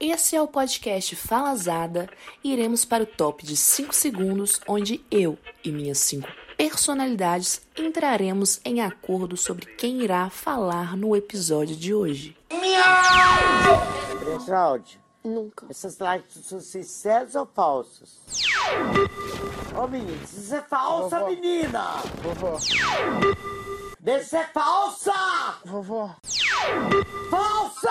Esse é o podcast Falazada e iremos para o top de 5 segundos, onde eu e minhas 5 personalidades entraremos em acordo sobre quem irá falar no episódio de hoje. Geraldi, Nunca. essas lives são sinceras ou falsas? Ô menino, isso é falsa, Vovó. menina! Vovó, Deixa de ser falsa! vovó, Falsa!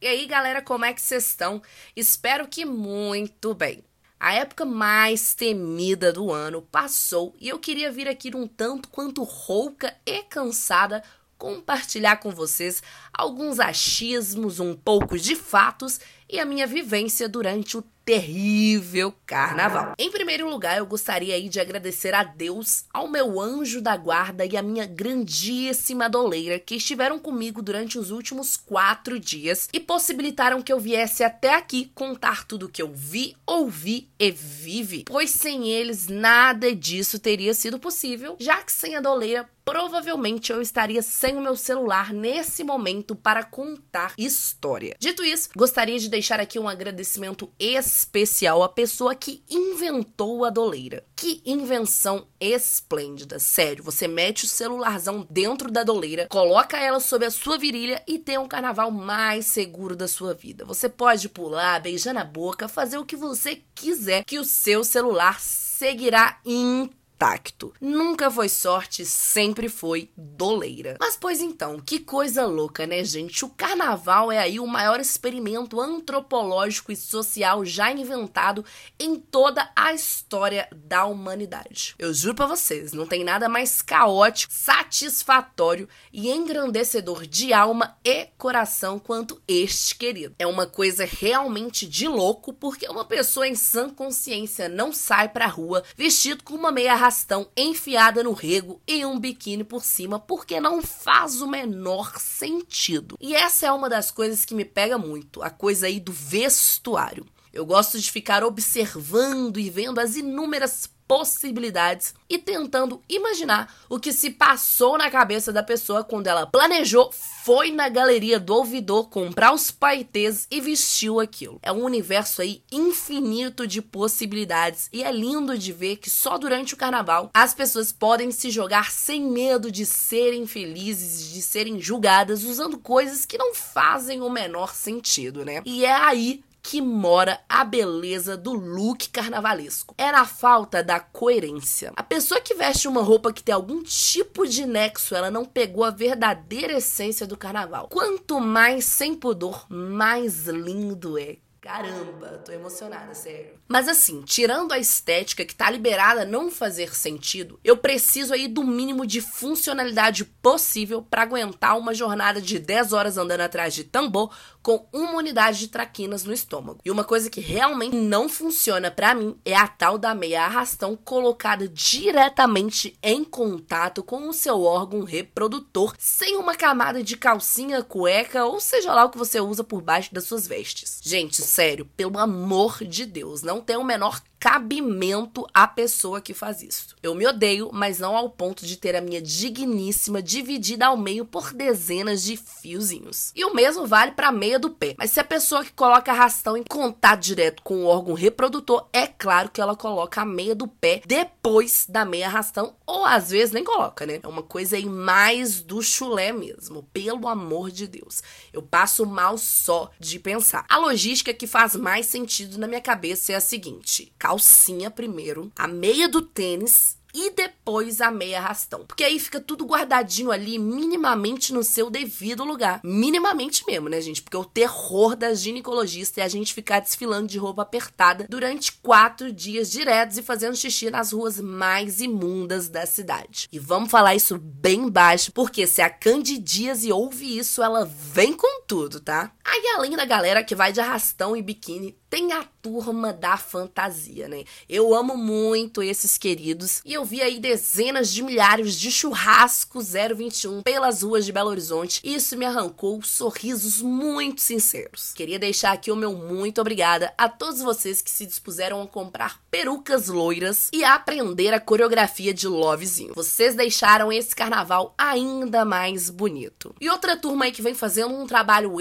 E aí, galera, como é que vocês estão? Espero que muito bem. A época mais temida do ano passou e eu queria vir aqui um tanto quanto rouca e cansada compartilhar com vocês alguns achismos, um pouco de fatos e a minha vivência durante o terrível carnaval. Em primeiro lugar, eu gostaria aí de agradecer a Deus, ao meu anjo da guarda e à minha grandíssima doleira que estiveram comigo durante os últimos quatro dias e possibilitaram que eu viesse até aqui contar tudo que eu vi, ouvi e vivi. Pois sem eles nada disso teria sido possível, já que sem a doleira provavelmente eu estaria sem o meu celular nesse momento para contar história. Dito isso, gostaria de deixar aqui um agradecimento especial à pessoa que inventou a doleira. Que invenção esplêndida, sério. Você mete o celularzão dentro da doleira, coloca ela sob a sua virilha e tem um carnaval mais seguro da sua vida. Você pode pular, beijar na boca, fazer o que você quiser, que o seu celular seguirá intacto intacto. Nunca foi sorte, sempre foi doleira. Mas pois então, que coisa louca, né, gente? O carnaval é aí o maior experimento antropológico e social já inventado em toda a história da humanidade. Eu juro pra vocês, não tem nada mais caótico, satisfatório e engrandecedor de alma e coração quanto este querido. É uma coisa realmente de louco, porque uma pessoa em sã consciência não sai pra rua vestido com uma meia arrastão enfiada no rego e um biquíni por cima, porque não faz o menor sentido. E essa é uma das coisas que me pega muito, a coisa aí do vestuário. Eu gosto de ficar observando e vendo as inúmeras possibilidades e tentando imaginar o que se passou na cabeça da pessoa quando ela planejou, foi na galeria do ouvidor comprar os paetês e vestiu aquilo. É um universo aí infinito de possibilidades e é lindo de ver que só durante o carnaval as pessoas podem se jogar sem medo de serem felizes, de serem julgadas usando coisas que não fazem o menor sentido, né? E é aí que mora a beleza do look carnavalesco. É na falta da coerência. A pessoa que veste uma roupa que tem algum tipo de nexo, ela não pegou a verdadeira essência do carnaval. Quanto mais sem pudor, mais lindo é. Caramba, tô emocionada, sério. Mas assim, tirando a estética que tá liberada a não fazer sentido, eu preciso aí do mínimo de funcionalidade possível para aguentar uma jornada de 10 horas andando atrás de tambor com uma unidade de traquinas no estômago. E uma coisa que realmente não funciona para mim é a tal da meia arrastão colocada diretamente em contato com o seu órgão reprodutor, sem uma camada de calcinha, cueca ou seja lá o que você usa por baixo das suas vestes. Gente, sério, pelo amor de Deus, não tem o menor cabimento à pessoa que faz isso. Eu me odeio, mas não ao ponto de ter a minha digníssima dividida ao meio por dezenas de fiozinhos. E o mesmo vale para a meia do pé. Mas se a pessoa que coloca arrastão em contato direto com o órgão reprodutor, é claro que ela coloca a meia do pé depois da meia arrastão, ou às vezes nem coloca, né? É uma coisa aí mais do chulé mesmo, pelo amor de Deus. Eu passo mal só de pensar. A logística que faz mais sentido na minha cabeça é a seguinte: calcinha primeiro, a meia do tênis e depois a meia arrastão. Porque aí fica tudo guardadinho ali, minimamente no seu devido lugar. Minimamente mesmo, né, gente? Porque o terror da ginecologista é a gente ficar desfilando de roupa apertada durante quatro dias diretos e fazendo xixi nas ruas mais imundas da cidade. E vamos falar isso bem baixo, porque se a Candidíase ouve isso, ela vem com tudo, tá? Aí, além da galera que vai de arrastão e biquíni, tem a turma da fantasia, né? Eu amo muito esses queridos e eu vi aí dezenas de milhares de churrasco 021 pelas ruas de Belo Horizonte. E isso me arrancou sorrisos muito sinceros. Queria deixar aqui o meu muito obrigada a todos vocês que se dispuseram a comprar perucas loiras e a aprender a coreografia de Lovezinho. Vocês deixaram esse carnaval ainda mais bonito. E outra turma aí que vem fazendo um trabalho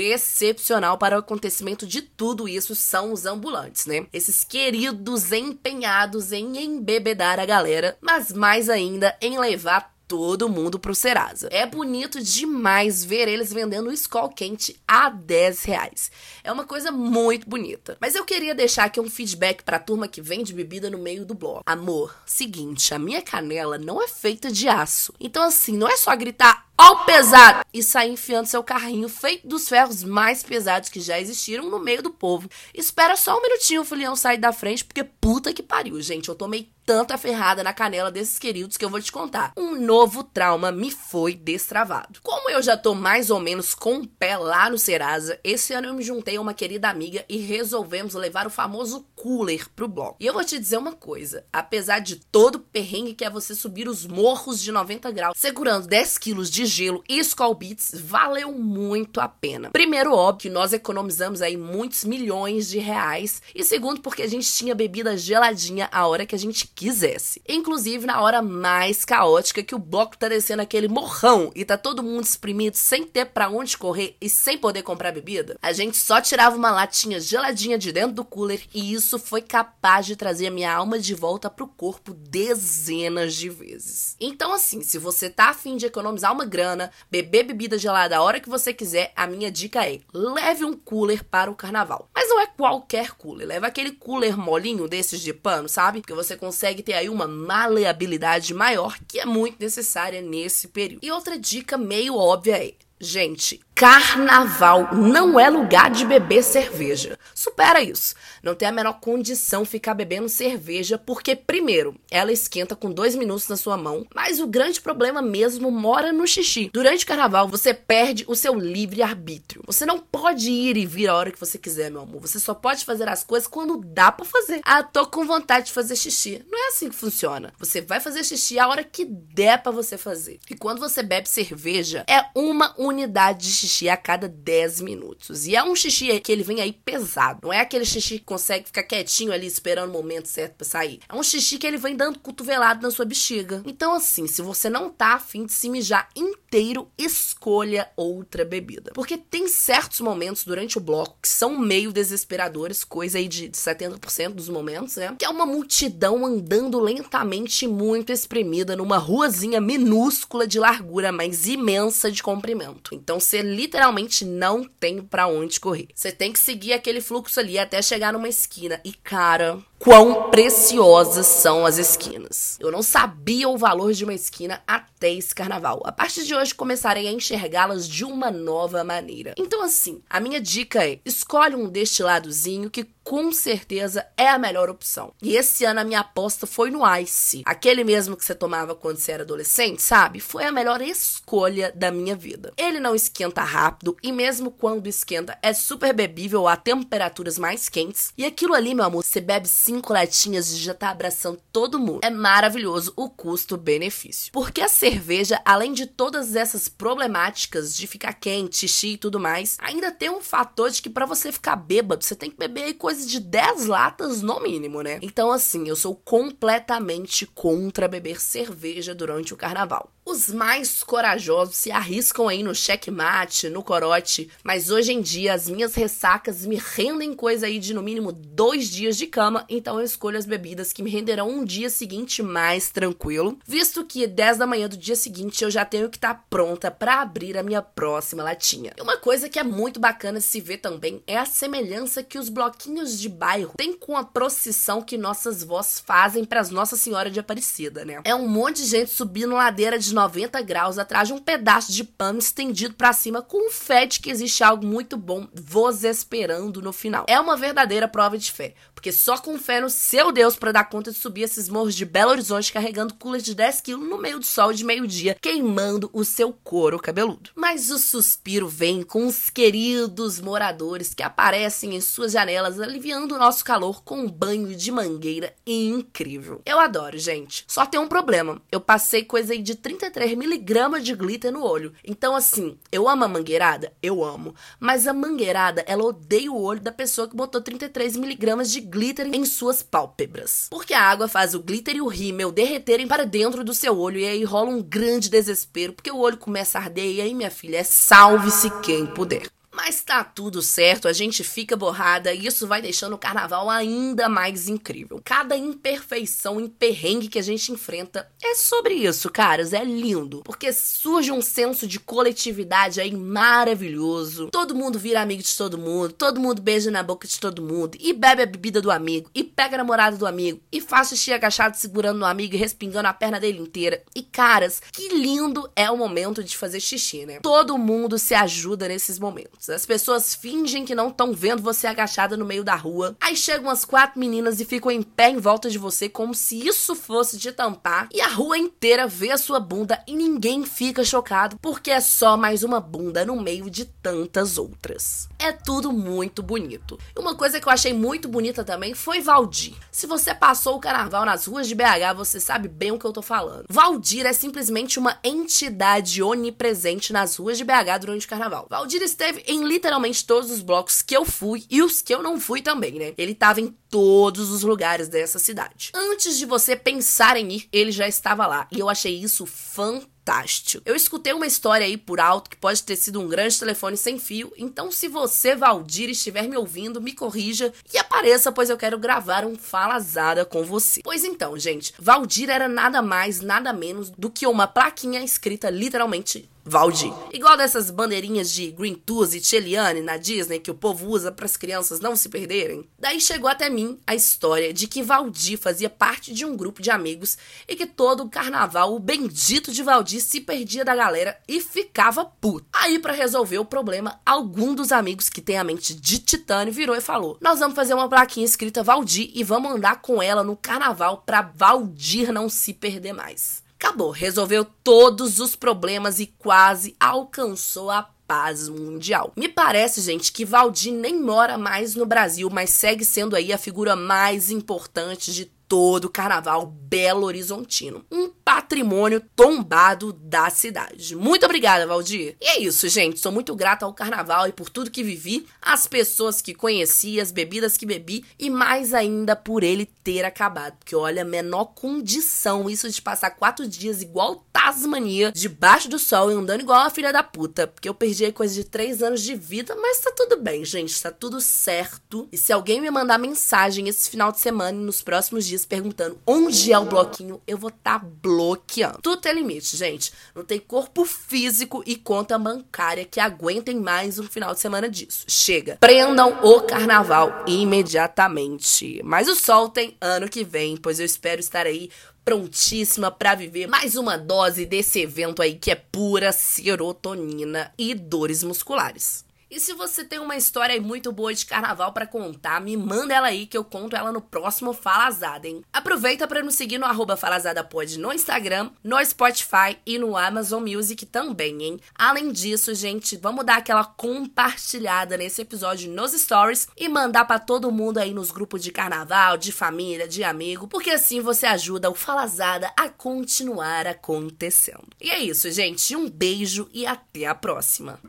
excepcional para o acontecimento de tudo isso são os ambulantes, né? Esses queridos empenhados em embebedar a galera, mas mais ainda em levar todo mundo pro Serasa. É bonito demais ver eles vendendo o Skol quente a 10 reais. É uma coisa muito bonita. Mas eu queria deixar aqui um feedback pra turma que vende bebida no meio do bloco. Amor, seguinte, a minha canela não é feita de aço. Então assim, não é só gritar ao pesado e sair enfiando seu carrinho feito dos ferros mais pesados que já existiram no meio do povo. Espera só um minutinho o filião sair da frente, porque puta que pariu, gente. Eu tomei tanta ferrada na canela desses queridos que eu vou te contar. Um novo trauma me foi destravado. Como eu já tô mais ou menos com o pé lá no Serasa, esse ano eu me juntei a uma querida amiga e resolvemos levar o famoso cooler pro bloco. E eu vou te dizer uma coisa: apesar de todo o perrengue que é você subir os morros de 90 graus, segurando 10 quilos de gelo e Skull Beats, valeu muito a pena. Primeiro, óbvio que nós economizamos aí muitos milhões de reais. E segundo, porque a gente tinha bebida geladinha a hora que a gente quisesse. Inclusive na hora mais caótica que o bloco tá descendo aquele morrão e tá todo mundo exprimido sem ter para onde correr e sem poder comprar bebida, a gente só tirava uma latinha geladinha de dentro do cooler e isso foi capaz de trazer a minha alma de volta pro corpo dezenas de vezes. Então assim, se você tá afim de economizar uma grana, beber bebida gelada a hora que você quiser, a minha dica é: leve um cooler para o carnaval. Mas não é qualquer cooler, leva aquele cooler molinho desses de pano, sabe? Que você consegue ter aí uma maleabilidade maior que é muito necessária nesse período. E outra dica meio óbvia é Gente, carnaval não é lugar de beber cerveja. Supera isso. Não tem a menor condição ficar bebendo cerveja, porque, primeiro, ela esquenta com dois minutos na sua mão, mas o grande problema mesmo mora no xixi. Durante o carnaval, você perde o seu livre-arbítrio. Você não pode ir e vir a hora que você quiser, meu amor. Você só pode fazer as coisas quando dá para fazer. Ah, tô com vontade de fazer xixi. Não é assim que funciona. Você vai fazer xixi a hora que der para você fazer. E quando você bebe cerveja, é uma unidade de xixi a cada 10 minutos. E é um xixi que ele vem aí pesado. Não é aquele xixi que consegue ficar quietinho ali esperando o momento certo para sair. É um xixi que ele vem dando cotovelado na sua bexiga. Então, assim, se você não tá afim de se mijar inteiro, escolha outra bebida. Porque tem certos momentos durante o bloco que são meio desesperadores, coisa aí de 70% dos momentos, né? Que é uma multidão andando lentamente muito espremida numa ruazinha minúscula de largura, mas imensa de comprimento. Então você literalmente não tem para onde correr. Você tem que seguir aquele fluxo ali até chegar numa esquina. E cara, quão preciosas são as esquinas. Eu não sabia o valor de uma esquina até esse carnaval. A partir de hoje começarei a enxergá-las de uma nova maneira. Então assim, a minha dica é: escolhe um destiladozinho que com certeza é a melhor opção. E esse ano a minha aposta foi no Ice, aquele mesmo que você tomava quando você era adolescente, sabe? Foi a melhor escolha da minha vida. Ele não esquenta rápido e mesmo quando esquenta é super bebível a temperaturas mais quentes. E aquilo ali, meu amor, você bebe cinco latinhas e já tá abraçando todo mundo. É maravilhoso o custo-benefício. Porque a cerveja, além de todas essas problemáticas de ficar quente, xixi e tudo mais, ainda tem um fator de que para você ficar bêbado, você tem que beber aí coisa de 10 latas no mínimo, né? Então, assim, eu sou completamente contra beber cerveja durante o carnaval. Os mais corajosos se arriscam aí no checkmate, no corote, mas hoje em dia as minhas ressacas me rendem coisa aí de no mínimo dois dias de cama, então eu escolho as bebidas que me renderão um dia seguinte mais tranquilo, visto que 10 da manhã do dia seguinte eu já tenho que estar tá pronta para abrir a minha próxima latinha. E uma coisa que é muito bacana se ver também é a semelhança que os bloquinhos de bairro têm com a procissão que nossas vós fazem para Nossa Senhora de Aparecida, né? É um monte de gente subindo ladeira de 90 graus atrás de um pedaço de pano estendido para cima com fé de que existe algo muito bom vos esperando no final. É uma verdadeira prova de fé, porque só com fé no seu Deus para dar conta de subir esses morros de Belo Horizonte carregando cooler de 10 quilos no meio do sol de meio-dia, queimando o seu couro cabeludo. Mas o suspiro vem com os queridos moradores que aparecem em suas janelas aliviando o nosso calor com um banho de mangueira incrível. Eu adoro, gente. Só tem um problema. Eu passei coisa aí de 33 miligramas de glitter no olho. Então, assim, eu amo a mangueirada? Eu amo. Mas a mangueirada, ela odeia o olho da pessoa que botou 33 miligramas de glitter em suas pálpebras. Porque a água faz o glitter e o rímel derreterem para dentro do seu olho e aí rola um grande desespero, porque o olho começa a arder e aí, minha filha, é salve-se quem puder. Mas tá tudo certo, a gente fica borrada e isso vai deixando o carnaval ainda mais incrível. Cada imperfeição e perrengue que a gente enfrenta é sobre isso, caras, é lindo. Porque surge um senso de coletividade aí maravilhoso. Todo mundo vira amigo de todo mundo, todo mundo beija na boca de todo mundo e bebe a bebida do amigo e pega a namorada do amigo e faz xixi agachado segurando no amigo e respingando a perna dele inteira. E caras, que lindo é o momento de fazer xixi, né? Todo mundo se ajuda nesses momentos. As pessoas fingem que não estão vendo você agachada no meio da rua. Aí chegam as quatro meninas e ficam em pé em volta de você, como se isso fosse te tampar. E a rua inteira vê a sua bunda e ninguém fica chocado, porque é só mais uma bunda no meio de tantas outras. É tudo muito bonito. Uma coisa que eu achei muito bonita também foi Valdir. Se você passou o carnaval nas ruas de BH, você sabe bem o que eu tô falando. Valdir é simplesmente uma entidade onipresente nas ruas de BH durante o carnaval. Valdir esteve em literalmente todos os blocos que eu fui e os que eu não fui também, né? Ele tava em todos os lugares dessa cidade. Antes de você pensar em ir, ele já estava lá. E eu achei isso fantástico fantástico. Eu escutei uma história aí por alto que pode ter sido um grande telefone sem fio, então se você, Valdir, estiver me ouvindo, me corrija e apareça, pois eu quero gravar um falazada com você. Pois então, gente, Valdir era nada mais, nada menos do que uma plaquinha escrita literalmente Valdir. Igual dessas bandeirinhas de Green Tours e Cheliane na Disney que o povo usa para as crianças não se perderem. Daí chegou até mim a história de que Valdir fazia parte de um grupo de amigos e que todo o carnaval o bendito de Valdir se perdia da galera e ficava puto. Aí para resolver o problema, algum dos amigos que tem a mente de titânio virou e falou: "Nós vamos fazer uma plaquinha escrita Valdir e vamos andar com ela no carnaval para Valdir não se perder mais." Acabou, resolveu todos os problemas e quase alcançou a paz mundial. Me parece, gente, que Valdir nem mora mais no Brasil, mas segue sendo aí a figura mais importante de todo o carnaval Belo Horizontino. Um patrimônio tombado da cidade. Muito obrigada, Valdir. E é isso, gente. Sou muito grata ao carnaval e por tudo que vivi, as pessoas que conheci, as bebidas que bebi e mais ainda por ele ter acabado. Porque olha, menor condição isso de passar quatro dias igual Tasmania, debaixo do sol e andando igual a filha da puta. Porque eu perdi coisa de três anos de vida, mas tá tudo bem, gente. Tá tudo certo. E se alguém me mandar mensagem esse final de semana e nos próximos dias perguntando onde é o bloquinho, eu vou estar tá bloqueando. Tudo tem limite, gente. Não tem corpo físico e conta bancária que aguentem mais um final de semana disso. Chega. Prendam o carnaval imediatamente. Mas o sol tem ano que vem, pois eu espero estar aí prontíssima para viver mais uma dose desse evento aí que é pura serotonina e dores musculares. E se você tem uma história muito boa de carnaval para contar, me manda ela aí que eu conto ela no próximo Falazada, hein? Aproveita para nos seguir no arroba FalazadaPod no Instagram, no Spotify e no Amazon Music também, hein? Além disso, gente, vamos dar aquela compartilhada nesse episódio nos stories e mandar para todo mundo aí nos grupos de carnaval, de família, de amigo, porque assim você ajuda o Falazada a continuar acontecendo. E é isso, gente. Um beijo e até a próxima.